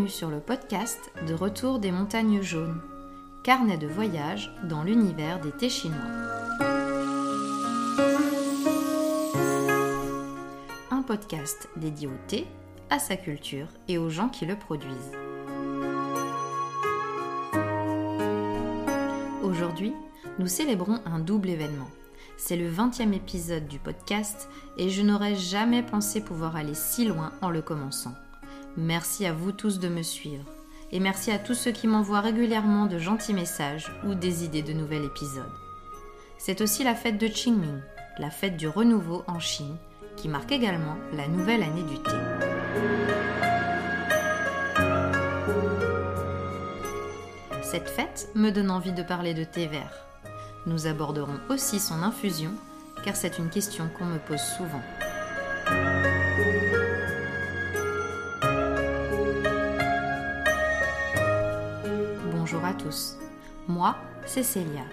Bienvenue sur le podcast de Retour des montagnes jaunes, carnet de voyage dans l'univers des thés chinois. Un podcast dédié au thé, à sa culture et aux gens qui le produisent. Aujourd'hui, nous célébrons un double événement. C'est le 20e épisode du podcast et je n'aurais jamais pensé pouvoir aller si loin en le commençant. Merci à vous tous de me suivre. Et merci à tous ceux qui m'envoient régulièrement de gentils messages ou des idées de nouvel épisode. C'est aussi la fête de Qingming, la fête du renouveau en Chine, qui marque également la nouvelle année du thé. Cette fête me donne envie de parler de thé vert. Nous aborderons aussi son infusion, car c'est une question qu'on me pose souvent. Moi, c'est Célia,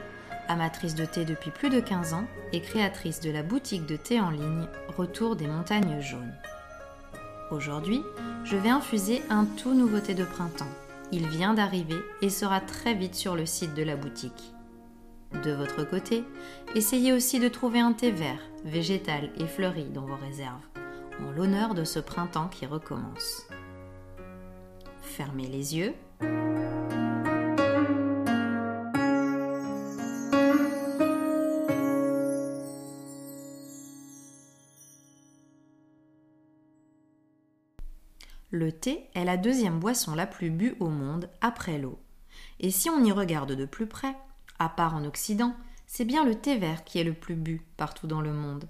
amatrice de thé depuis plus de 15 ans et créatrice de la boutique de thé en ligne Retour des montagnes jaunes. Aujourd'hui, je vais infuser un tout nouveau thé de printemps. Il vient d'arriver et sera très vite sur le site de la boutique. De votre côté, essayez aussi de trouver un thé vert, végétal et fleuri dans vos réserves, en l'honneur de ce printemps qui recommence. Fermez les yeux. Thé est la deuxième boisson la plus bue au monde après l'eau. Et si on y regarde de plus près, à part en Occident, c'est bien le thé vert qui est le plus bu partout dans le monde.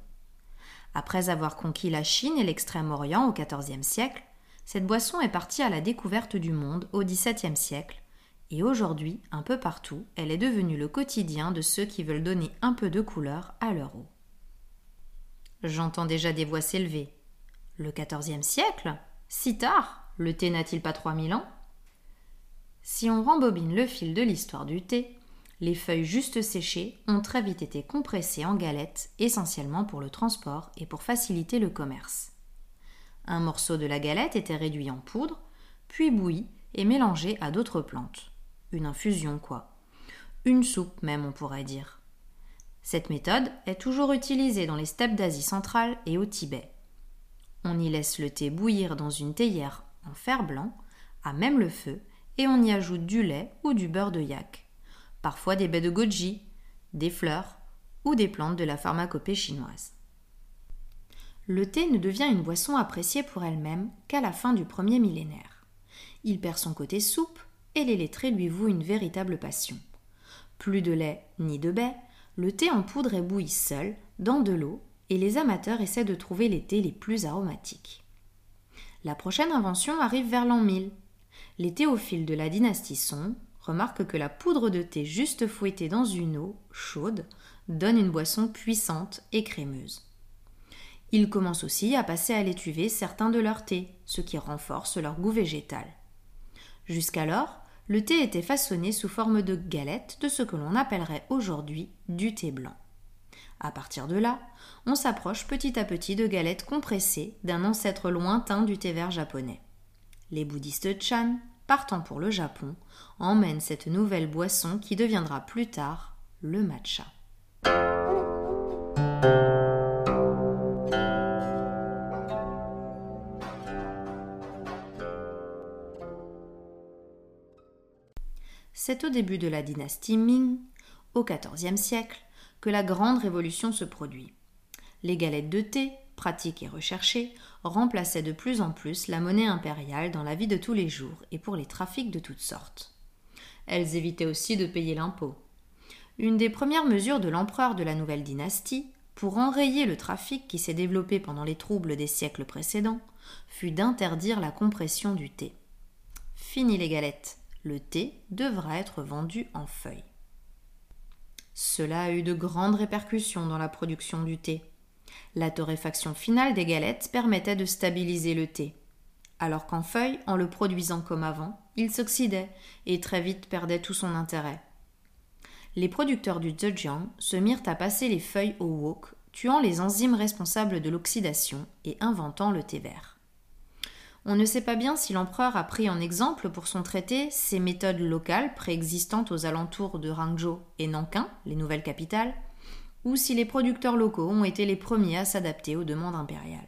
Après avoir conquis la Chine et l'Extrême-Orient au XIVe siècle, cette boisson est partie à la découverte du monde au XVIIe siècle, et aujourd'hui, un peu partout, elle est devenue le quotidien de ceux qui veulent donner un peu de couleur à leur eau. J'entends déjà des voix s'élever. Le XIVe siècle? Si tard Le thé n'a-t-il pas 3000 ans? Si on rembobine le fil de l'histoire du thé, les feuilles juste séchées ont très vite été compressées en galettes, essentiellement pour le transport et pour faciliter le commerce. Un morceau de la galette était réduit en poudre, puis bouilli et mélangé à d'autres plantes. Une infusion, quoi. Une soupe même, on pourrait dire. Cette méthode est toujours utilisée dans les steppes d'Asie centrale et au Tibet. On y laisse le thé bouillir dans une théière en fer blanc, à même le feu, et on y ajoute du lait ou du beurre de yak parfois des baies de goji, des fleurs ou des plantes de la pharmacopée chinoise. Le thé ne devient une boisson appréciée pour elle-même qu'à la fin du premier millénaire. Il perd son côté soupe et les lettrés lui vouent une véritable passion. Plus de lait ni de baies, le thé en poudre est bouilli seul, dans de l'eau, et les amateurs essaient de trouver les thés les plus aromatiques. La prochaine invention arrive vers l'an 1000. Les théophiles de la dynastie Song remarque que la poudre de thé juste fouettée dans une eau chaude donne une boisson puissante et crémeuse. Ils commencent aussi à passer à l'étuvée certains de leurs thés, ce qui renforce leur goût végétal. Jusqu'alors, le thé était façonné sous forme de galette de ce que l'on appellerait aujourd'hui du thé blanc. À partir de là, on s'approche petit à petit de galettes compressées d'un ancêtre lointain du thé vert japonais. Les bouddhistes Chan, partant pour le Japon, emmène cette nouvelle boisson qui deviendra plus tard le matcha. C'est au début de la dynastie Ming, au XIVe siècle, que la grande révolution se produit. Les galettes de thé, pratiques et recherchées, remplaçaient de plus en plus la monnaie impériale dans la vie de tous les jours et pour les trafics de toutes sortes. Elles évitaient aussi de payer l'impôt. Une des premières mesures de l'empereur de la nouvelle dynastie, pour enrayer le trafic qui s'est développé pendant les troubles des siècles précédents, fut d'interdire la compression du thé. Fini les galettes, le thé devra être vendu en feuilles. Cela a eu de grandes répercussions dans la production du thé. La torréfaction finale des galettes permettait de stabiliser le thé, alors qu'en feuille, en le produisant comme avant, il s'oxydait et très vite perdait tout son intérêt. Les producteurs du Zhejiang se mirent à passer les feuilles au wok, tuant les enzymes responsables de l'oxydation et inventant le thé vert. On ne sait pas bien si l'empereur a pris en exemple pour son traité ces méthodes locales préexistantes aux alentours de Hangzhou et Nankin, les nouvelles capitales, ou si les producteurs locaux ont été les premiers à s'adapter aux demandes impériales.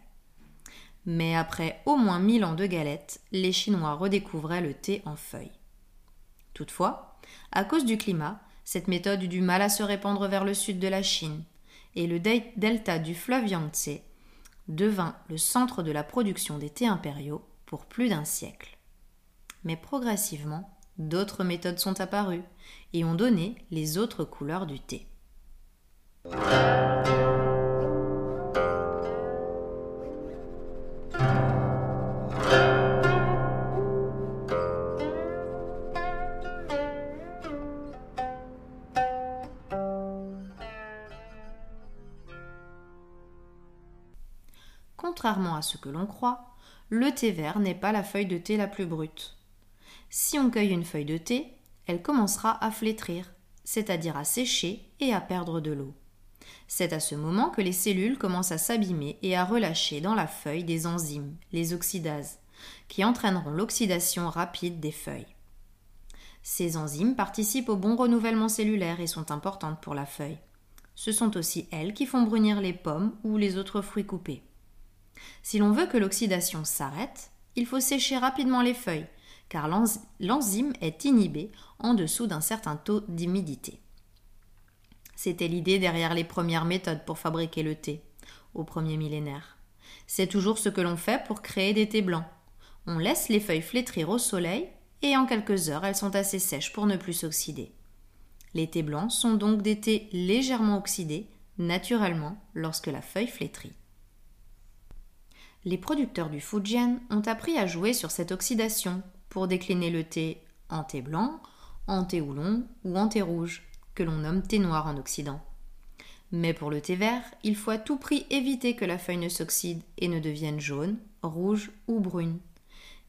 Mais après au moins mille ans de galettes, les Chinois redécouvraient le thé en feuilles. Toutefois, à cause du climat, cette méthode eut du mal à se répandre vers le sud de la Chine, et le delta du fleuve Yangtze devint le centre de la production des thés impériaux pour plus d'un siècle. Mais progressivement, d'autres méthodes sont apparues et ont donné les autres couleurs du thé. Contrairement à ce que l'on croit, le thé vert n'est pas la feuille de thé la plus brute. Si on cueille une feuille de thé, elle commencera à flétrir, c'est-à-dire à sécher et à perdre de l'eau. C'est à ce moment que les cellules commencent à s'abîmer et à relâcher dans la feuille des enzymes, les oxydases, qui entraîneront l'oxydation rapide des feuilles. Ces enzymes participent au bon renouvellement cellulaire et sont importantes pour la feuille. Ce sont aussi elles qui font brunir les pommes ou les autres fruits coupés. Si l'on veut que l'oxydation s'arrête, il faut sécher rapidement les feuilles, car l'enzyme est inhibée en dessous d'un certain taux d'humidité. C'était l'idée derrière les premières méthodes pour fabriquer le thé, au premier millénaire. C'est toujours ce que l'on fait pour créer des thés blancs. On laisse les feuilles flétrir au soleil et en quelques heures elles sont assez sèches pour ne plus s'oxyder. Les thés blancs sont donc des thés légèrement oxydés, naturellement, lorsque la feuille flétrit les producteurs du Fujian ont appris à jouer sur cette oxydation pour décliner le thé en thé blanc, en thé oolong ou en thé rouge, que l'on nomme thé noir en Occident. Mais pour le thé vert, il faut à tout prix éviter que la feuille ne s'oxyde et ne devienne jaune, rouge ou brune.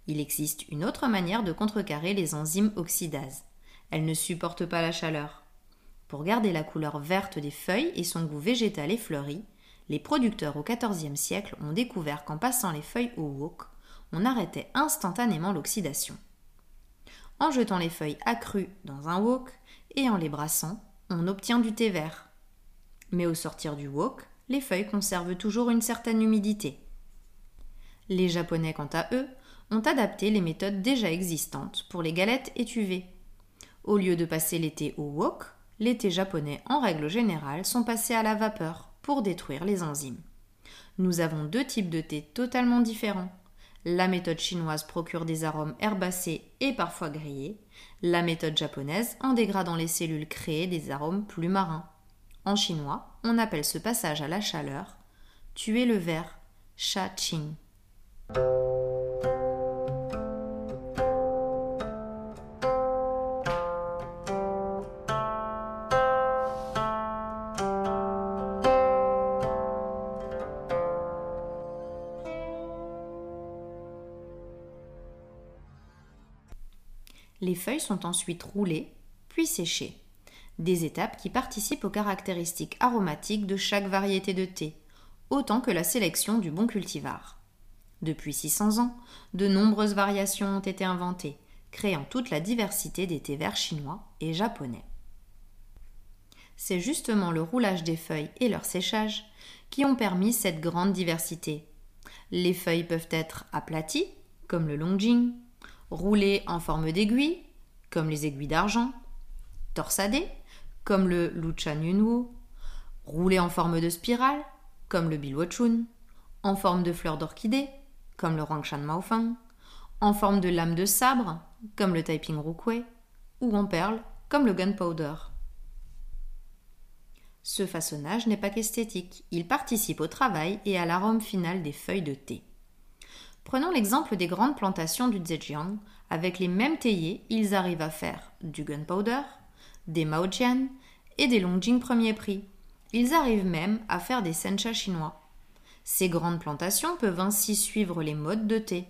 Il existe une autre manière de contrecarrer les enzymes oxydases. Elles ne supportent pas la chaleur. Pour garder la couleur verte des feuilles et son goût végétal et fleuri, les producteurs au XIVe siècle ont découvert qu'en passant les feuilles au wok, on arrêtait instantanément l'oxydation. En jetant les feuilles accrues dans un wok et en les brassant, on obtient du thé vert. Mais au sortir du wok, les feuilles conservent toujours une certaine humidité. Les Japonais, quant à eux, ont adapté les méthodes déjà existantes pour les galettes étuvées. Au lieu de passer l'été au wok, les thés japonais, en règle générale, sont passés à la vapeur pour détruire les enzymes. Nous avons deux types de thé totalement différents. La méthode chinoise procure des arômes herbacés et parfois grillés. La méthode japonaise, en dégradant les cellules, crée des arômes plus marins. En chinois, on appelle ce passage à la chaleur tuer le verre, sha ensuite roulées, puis séchées. Des étapes qui participent aux caractéristiques aromatiques de chaque variété de thé, autant que la sélection du bon cultivar. Depuis 600 ans, de nombreuses variations ont été inventées, créant toute la diversité des thés verts chinois et japonais. C'est justement le roulage des feuilles et leur séchage qui ont permis cette grande diversité. Les feuilles peuvent être aplaties, comme le longjing, roulées en forme d'aiguille, comme les aiguilles d'argent, torsadées, comme le Luchan Yunwu, roulées en forme de spirale, comme le Bilwochun, en forme de fleurs d'orchidée, comme le Rangshan Maofeng, en forme de lame de sabre, comme le Taiping Rukui, ou en perles, comme le Gunpowder. Ce façonnage n'est pas qu'esthétique, il participe au travail et à l'arôme final des feuilles de thé. Prenons l'exemple des grandes plantations du Zhejiang. Avec les mêmes théiers, ils arrivent à faire du gunpowder, des maojian et des longjing premier prix. Ils arrivent même à faire des sencha chinois. Ces grandes plantations peuvent ainsi suivre les modes de thé.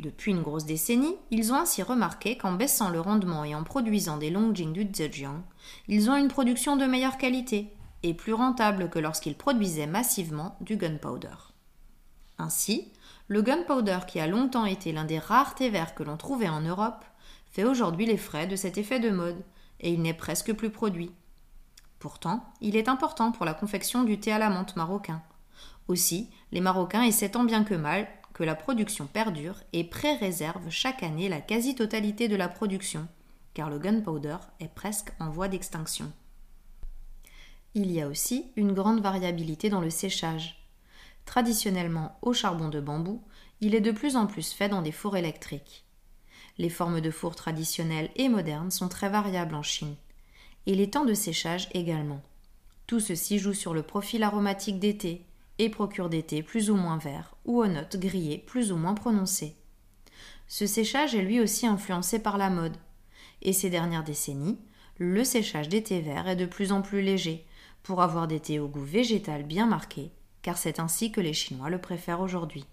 Depuis une grosse décennie, ils ont ainsi remarqué qu'en baissant le rendement et en produisant des longjing du Zhejiang, ils ont une production de meilleure qualité et plus rentable que lorsqu'ils produisaient massivement du gunpowder. Ainsi, Le gunpowder, qui a longtemps été l'un des rares thés verts que l'on trouvait en Europe, fait aujourd'hui les frais de cet effet de mode, et il n'est presque plus produit. Pourtant, il est important pour la confection du thé à la menthe marocain. Aussi, les Marocains essaient tant bien que mal que la production perdure et pré-réservent chaque année la quasi-totalité de la production, car le gunpowder est presque en voie d'extinction. Il y a aussi une grande variabilité dans le séchage. Traditionnellement au charbon de bambou, il est de plus en plus fait dans des fours électriques. Les formes de fours traditionnelles et modernes sont très variables en Chine, et les temps de séchage également. Tout ceci joue sur le profil aromatique des thés et procure des thés plus ou moins verts ou aux notes grillées plus ou moins prononcées. Ce séchage est lui aussi influencé par la mode, et ces dernières décennies, le séchage des thés verts est de plus en plus léger, pour avoir des thés au goût végétal bien marqué, car c'est ainsi que les Chinois le préfèrent aujourd'hui.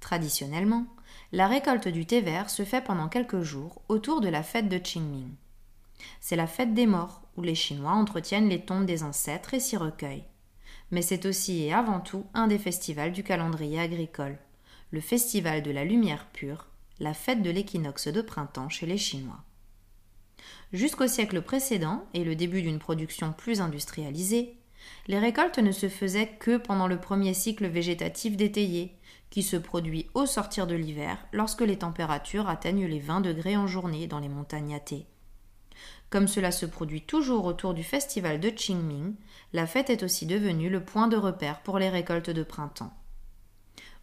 Traditionnellement, la récolte du thé vert se fait pendant quelques jours autour de la fête de Qingming. C'est la fête des morts où les Chinois entretiennent les tombes des ancêtres et s'y recueillent mais c'est aussi et avant tout un des festivals du calendrier agricole, le festival de la lumière pure, la fête de l'équinoxe de printemps chez les Chinois. Jusqu'au siècle précédent et le début d'une production plus industrialisée, les récoltes ne se faisaient que pendant le premier cycle végétatif d'étayer, qui se produit au sortir de l'hiver lorsque les températures atteignent les 20 degrés en journée dans les montagnes athées. Comme cela se produit toujours autour du festival de Qingming, la fête est aussi devenue le point de repère pour les récoltes de printemps.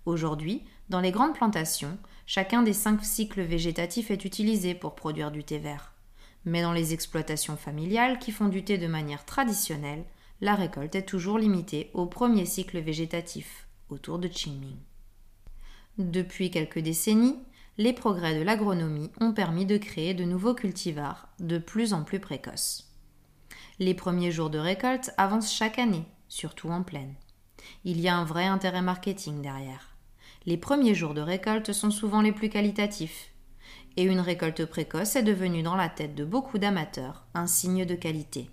Aujourd'hui, dans les grandes plantations, chacun des cinq cycles végétatifs est utilisé pour produire du thé vert. Mais dans les exploitations familiales qui font du thé de manière traditionnelle, la récolte est toujours limitée au premier cycle végétatif, autour de Qingming. Depuis quelques décennies, les progrès de l'agronomie ont permis de créer de nouveaux cultivars de plus en plus précoces. Les premiers jours de récolte avancent chaque année, surtout en plaine. Il y a un vrai intérêt marketing derrière. Les premiers jours de récolte sont souvent les plus qualitatifs. Et une récolte précoce est devenue dans la tête de beaucoup d'amateurs un signe de qualité.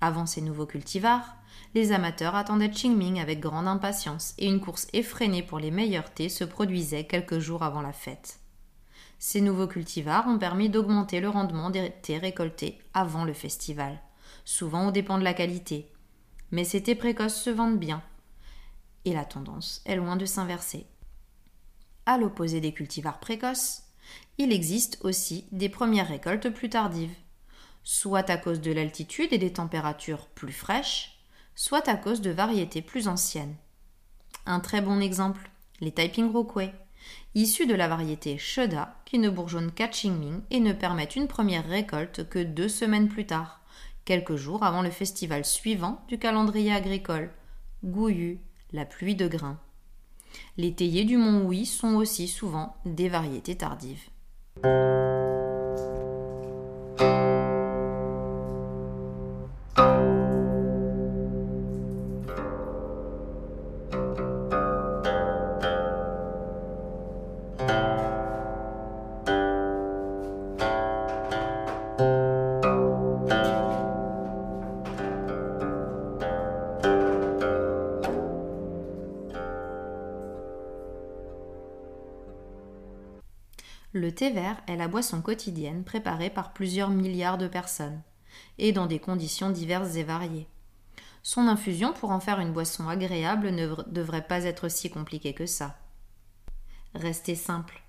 Avant ces nouveaux cultivars, les amateurs attendaient Qingming avec grande impatience et une course effrénée pour les meilleurs thés se produisait quelques jours avant la fête. Ces nouveaux cultivars ont permis d'augmenter le rendement des thés récoltés avant le festival, souvent aux dépens de la qualité. Mais ces thés précoces se vendent bien, et la tendance est loin de s'inverser. À l'opposé des cultivars précoces, il existe aussi des premières récoltes plus tardives, soit à cause de l'altitude et des températures plus fraîches, soit à cause de variétés plus anciennes. Un très bon exemple, les Taiping Rokwei, issus de la variété Sheda, qui ne bourgeonnent qu'à Qingming et ne permettent une première récolte que deux semaines plus tard, quelques jours avant le festival suivant du calendrier agricole, Gouyu, la pluie de grains. Les théiers du mont Hui sont aussi souvent des variétés tardives. Est la boisson quotidienne préparée par plusieurs milliards de personnes, et dans des conditions diverses et variées. Son infusion pour en faire une boisson agréable ne devrait pas être si compliquée que ça. Restez simple.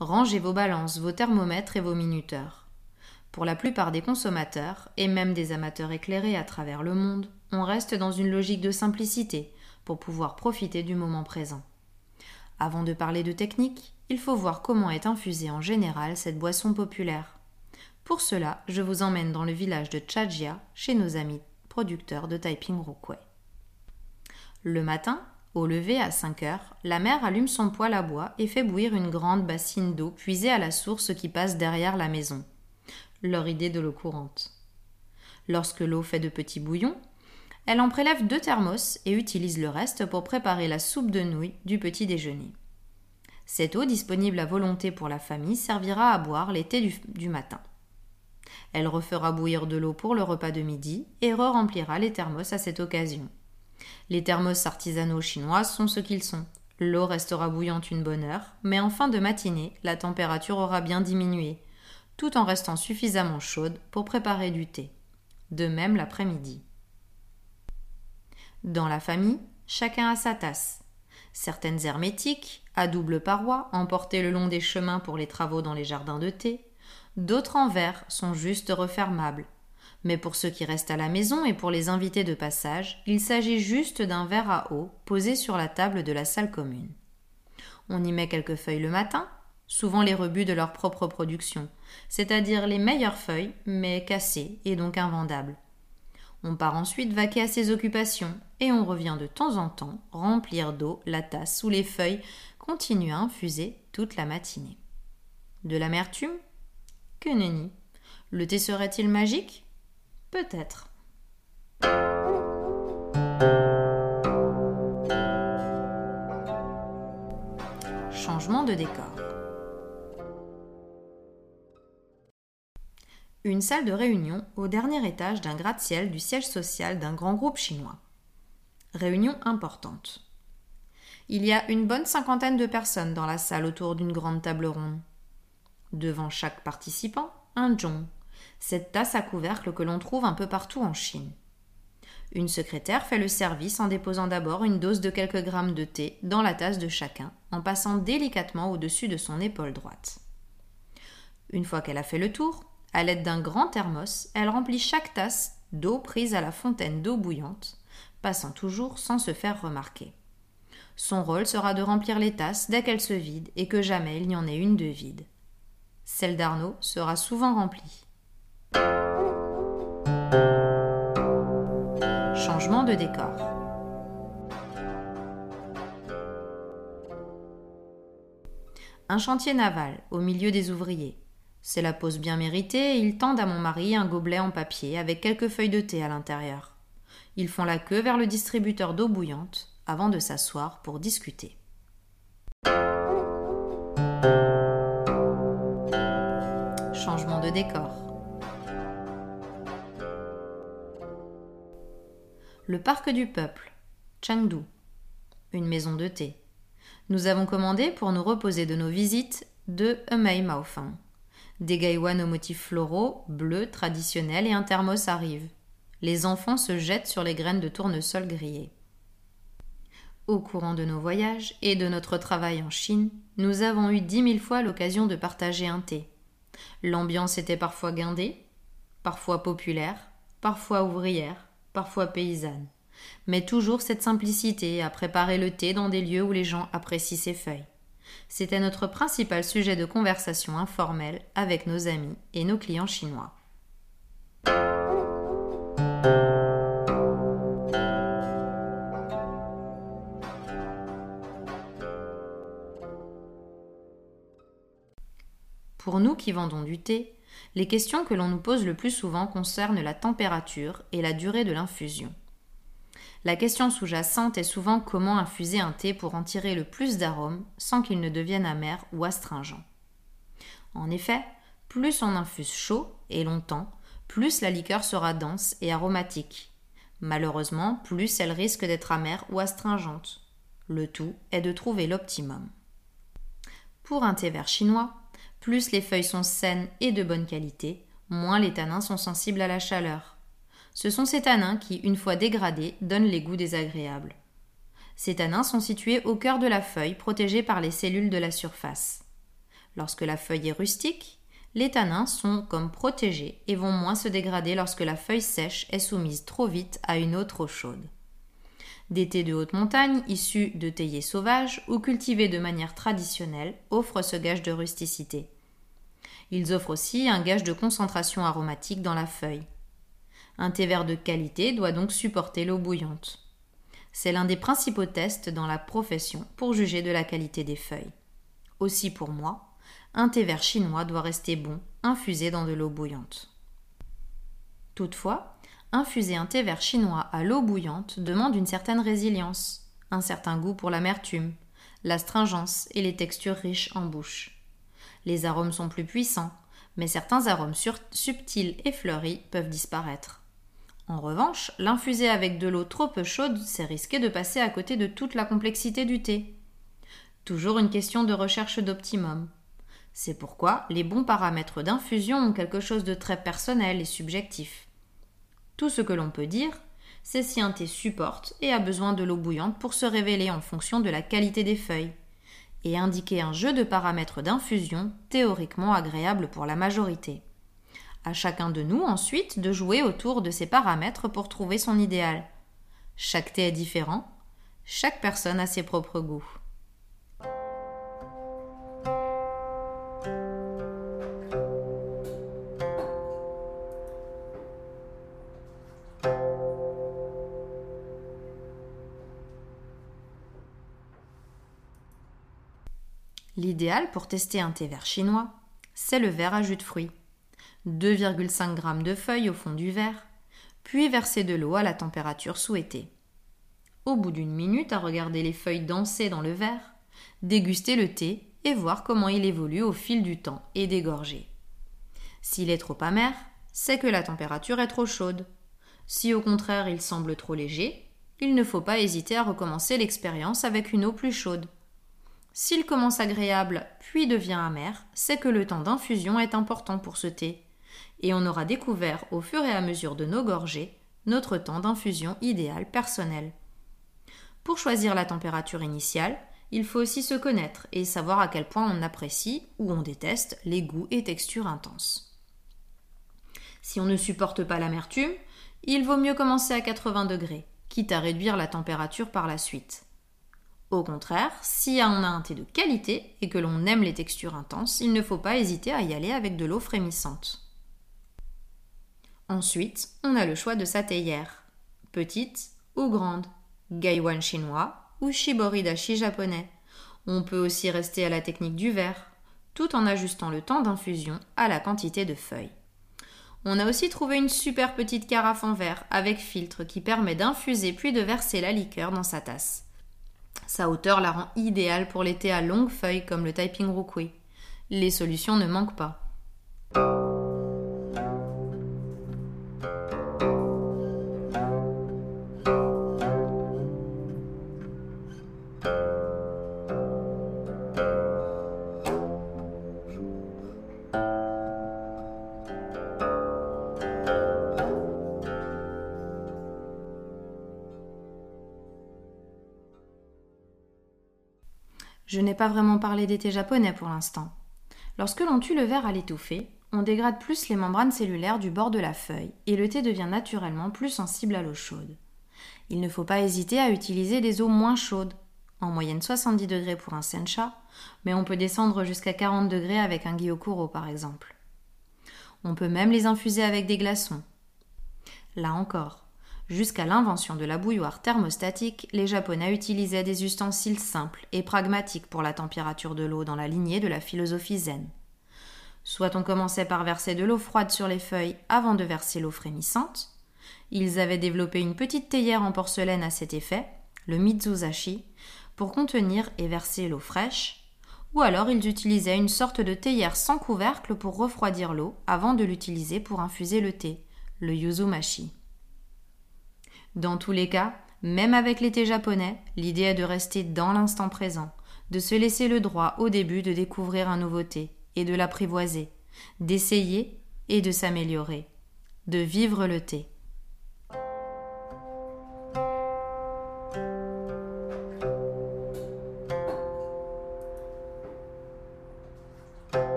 Rangez vos balances, vos thermomètres et vos minuteurs. Pour la plupart des consommateurs, et même des amateurs éclairés à travers le monde, on reste dans une logique de simplicité pour pouvoir profiter du moment présent. Avant de parler de technique, il faut voir comment est infusée en général cette boisson populaire. Pour cela, je vous emmène dans le village de Chajia, chez nos amis producteurs de Taiping Rokwei. Le matin, au lever à 5 heures, la mère allume son poêle à bois et fait bouillir une grande bassine d'eau puisée à la source qui passe derrière la maison. Leur idée de l'eau courante. Lorsque l'eau fait de petits bouillons, elle en prélève deux thermos et utilise le reste pour préparer la soupe de nouilles du petit déjeuner. Cette eau disponible à volonté pour la famille servira à boire l'été du, matin. Elle refera bouillir de l'eau pour le repas de midi et re-remplira les thermos à cette occasion. Les thermos artisanaux chinois sont ce qu'ils sont. L'eau restera bouillante une bonne heure, mais en fin de matinée, la température aura bien diminué, tout en restant suffisamment chaude pour préparer du thé. De même l'après-midi. Dans la famille, chacun a sa tasse. Certaines hermétiques, à double paroi, emportées le long des chemins pour les travaux dans les jardins de thé, d'autres en verre sont juste refermables. Mais pour ceux qui restent à la maison et pour les invités de passage, il s'agit juste d'un verre à eau posé sur la table de la salle commune. On y met quelques feuilles le matin, souvent les rebuts de leur propre production, c'est-à-dire les meilleures feuilles, mais cassées et donc invendables. On part ensuite vaquer à ses occupations, et on revient de temps en temps remplir d'eau la tasse où les feuilles continuent à infuser toute la matinée. De l'amertume? Que nenni Le thé serait-il magique? Peut-être. Changement de décor. Une salle de réunion au dernier étage d'un gratte-ciel du siège social d'un grand groupe chinois. Réunion importante. Il y a une bonne cinquantaine de personnes dans la salle autour d'une grande table ronde. Devant chaque participant, un zhong, cette tasse à couvercle que l'on trouve un peu partout en Chine. Une secrétaire fait le service en déposant d'abord une dose de quelques grammes de thé dans la tasse de chacun, en passant délicatement au-dessus de son épaule droite. Une fois qu'elle a fait le tour, à l'aide d'un grand thermos, elle remplit chaque tasse d'eau prise à la fontaine d'eau bouillante, passant toujours sans se faire remarquer. Son rôle sera de remplir les tasses dès qu'elles se vident et que jamais il n'y en ait une de vide. Celle d'Arnaud sera souvent remplie. Changement de décor. Un chantier naval au milieu des ouvriers. C'est la pause bien méritée et ils tendent à mon mari un gobelet en papier avec quelques feuilles de thé à l'intérieur. Ils font la queue vers le distributeur d'eau bouillante avant de s'asseoir pour discuter. Changement de décor. le parc du peuple, Chengdu, une maison de thé. Nous avons commandé pour nous reposer de nos visites deux Emei Maofeng, des gaïwan aux motifs floraux, bleus, traditionnels et un thermos arrive. Les enfants se jettent sur les graines de tournesol grillées. Au courant de nos voyages et de notre travail en Chine, nous avons eu dix mille fois l'occasion de partager un thé. L'ambiance était parfois guindée, parfois populaire, parfois ouvrière, parfois paysanne, mais toujours cette simplicité à préparer le thé dans des lieux où les gens apprécient ses feuilles. C'était notre principal sujet de conversation informelle avec nos amis et nos clients chinois. Pour nous qui vendons du thé, les questions que l'on nous pose le plus souvent concernent la température et la durée de l'infusion. La question sous-jacente est souvent comment infuser un thé pour en tirer le plus d'arômes sans qu'il ne devienne amer ou astringent. En effet, plus on infuse chaud et longtemps, plus la liqueur sera dense et aromatique. Malheureusement, plus elle risque d'être amère ou astringente. Le tout est de trouver l'optimum. Pour un thé vert chinois, plus les feuilles sont saines et de bonne qualité, moins les tanins sont sensibles à la chaleur. Ce sont ces tanins qui, une fois dégradés, donnent les goûts désagréables. Ces tanins sont situés au cœur de la feuille, protégés par les cellules de la surface. Lorsque la feuille est rustique, les tanins sont comme protégés et vont moins se dégrader lorsque la feuille sèche est soumise trop vite à une eau trop chaude. Des thés de haute montagne, issus de théiers sauvages ou cultivés de manière traditionnelle, offrent ce gage de rusticité. Ils offrent aussi un gage de concentration aromatique dans la feuille. Un thé vert de qualité doit donc supporter l'eau bouillante. C'est l'un des principaux tests dans la profession pour juger de la qualité des feuilles. Aussi pour moi, un thé vert chinois doit rester bon, infusé dans de l'eau bouillante. Toutefois, Infuser un thé vert chinois à l'eau bouillante demande une certaine résilience, un certain goût pour l'amertume, l'astringence et les textures riches en bouche. Les arômes sont plus puissants, mais certains arômes subtils et fleuris peuvent disparaître. En revanche, l'infuser avec de l'eau trop peu chaude, c'est risquer de passer à côté de toute la complexité du thé. Toujours une question de recherche d'optimum. C'est pourquoi les bons paramètres d'infusion ont quelque chose de très personnel et subjectif. Tout ce que l'on peut dire, c'est si un thé supporte et a besoin de l'eau bouillante pour se révéler en fonction de la qualité des feuilles, et indiquer un jeu de paramètres d'infusion théoriquement agréable pour la majorité. À chacun de nous ensuite de jouer autour de ces paramètres pour trouver son idéal. Chaque thé est différent, chaque personne a ses propres goûts. L'idéal pour tester un thé vert chinois, c'est le verre à jus de fruits. 2,5 g de feuilles au fond du verre, puis verser de l'eau à la température souhaitée. Au bout d'une minute à regarder les feuilles danser dans le verre, déguster le thé et voir comment il évolue au fil du temps et dégorger. S'il est trop amer, c'est que la température est trop chaude. Si au contraire il semble trop léger, il ne faut pas hésiter à recommencer l'expérience avec une eau plus chaude. S'il commence agréable puis devient amer, c'est que le temps d'infusion est important pour ce thé, et on aura découvert au fur et à mesure de nos gorgées notre temps d'infusion idéal personnel. Pour choisir la température initiale, il faut aussi se connaître et savoir à quel point on apprécie ou on déteste les goûts et textures intenses. Si on ne supporte pas l'amertume, il vaut mieux commencer à 80 degrés, quitte à réduire la température par la suite. Au contraire, si on a un thé de qualité et que l'on aime les textures intenses, il ne faut pas hésiter à y aller avec de l'eau frémissante. Ensuite, on a le choix de sa théière, petite ou grande, gaiwan chinois ou shibori dashi japonais. On peut aussi rester à la technique du verre, tout en ajustant le temps d'infusion à la quantité de feuilles. On a aussi trouvé une super petite carafe en verre avec filtre qui permet d'infuser puis de verser la liqueur dans sa tasse. Sa hauteur la rend idéale pour les thés à longues feuilles comme le Taiping Rukui. Les solutions ne manquent pas. Pas vraiment parlé des thés japonais pour l'instant. Lorsque l'on tue le verre à l'étouffer, on dégrade plus les membranes cellulaires du bord de la feuille et le thé devient naturellement plus sensible à l'eau chaude. Il ne faut pas hésiter à utiliser des eaux moins chaudes, en moyenne 70 degrés pour un sencha, mais on peut descendre jusqu'à 40 degrés avec un gyokuro par exemple. On peut même les infuser avec des glaçons. Là encore, Jusqu'à l'invention de la bouilloire thermostatique, les Japonais utilisaient des ustensiles simples et pragmatiques pour la température de l'eau dans la lignée de la philosophie zen. Soit on commençait par verser de l'eau froide sur les feuilles avant de verser l'eau frémissante. Ils avaient développé une petite théière en porcelaine à cet effet, le mizuzashi, pour contenir et verser l'eau fraîche, ou alors ils utilisaient une sorte de théière sans couvercle pour refroidir l'eau avant de l'utiliser pour infuser le thé, le yuzumashi. Dans tous les cas, même avec l'été japonais, l'idée est de rester dans l'instant présent, de se laisser le droit au début de découvrir un nouveau thé et de l'apprivoiser, d'essayer et de s'améliorer, de vivre le thé.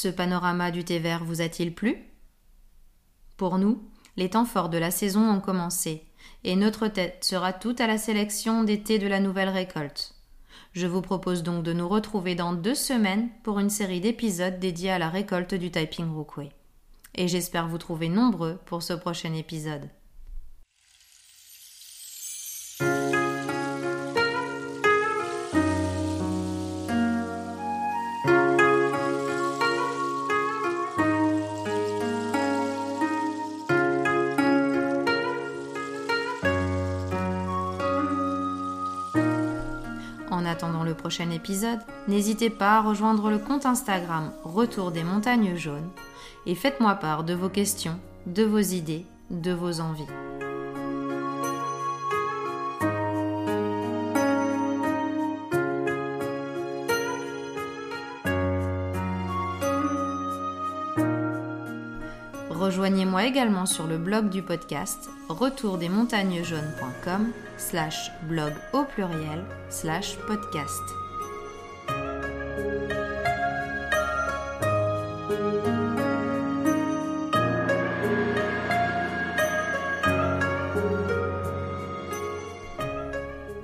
Ce panorama du thé vert vous a-t-il plu? Pour nous, les temps forts de la saison ont commencé, et notre tête sera toute à la sélection des thés de la nouvelle récolte. Je vous propose donc de nous retrouver dans deux semaines pour une série d'épisodes dédiés à la récolte du Taiping Rukui. Et j'espère vous trouver nombreux pour ce prochain épisode. En attendant le prochain épisode, n'hésitez pas à rejoindre le compte Instagram Retour des montagnes jaunes et faites-moi part de vos questions, de vos idées, de vos envies. Rejoignez-moi également sur le blog du podcast retourdesmontagnesjaunes.com slash blog au pluriel slash podcast.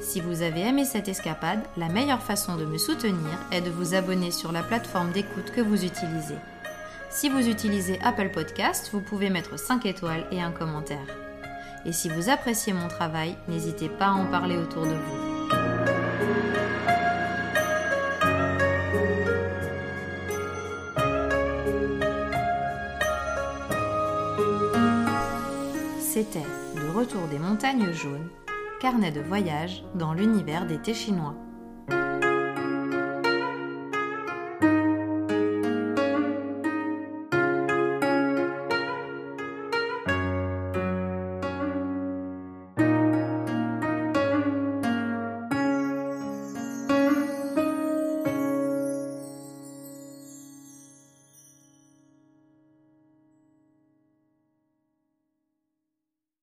Si vous avez aimé cette escapade, la meilleure façon de me soutenir est de vous abonner sur la plateforme d'écoute que vous utilisez. Si vous utilisez Apple Podcast, vous pouvez mettre 5 étoiles et un commentaire. Et si vous appréciez mon travail, n'hésitez pas à en parler autour de vous. C'était Le Retour des montagnes jaunes, carnet de voyage dans l'univers des thés chinois.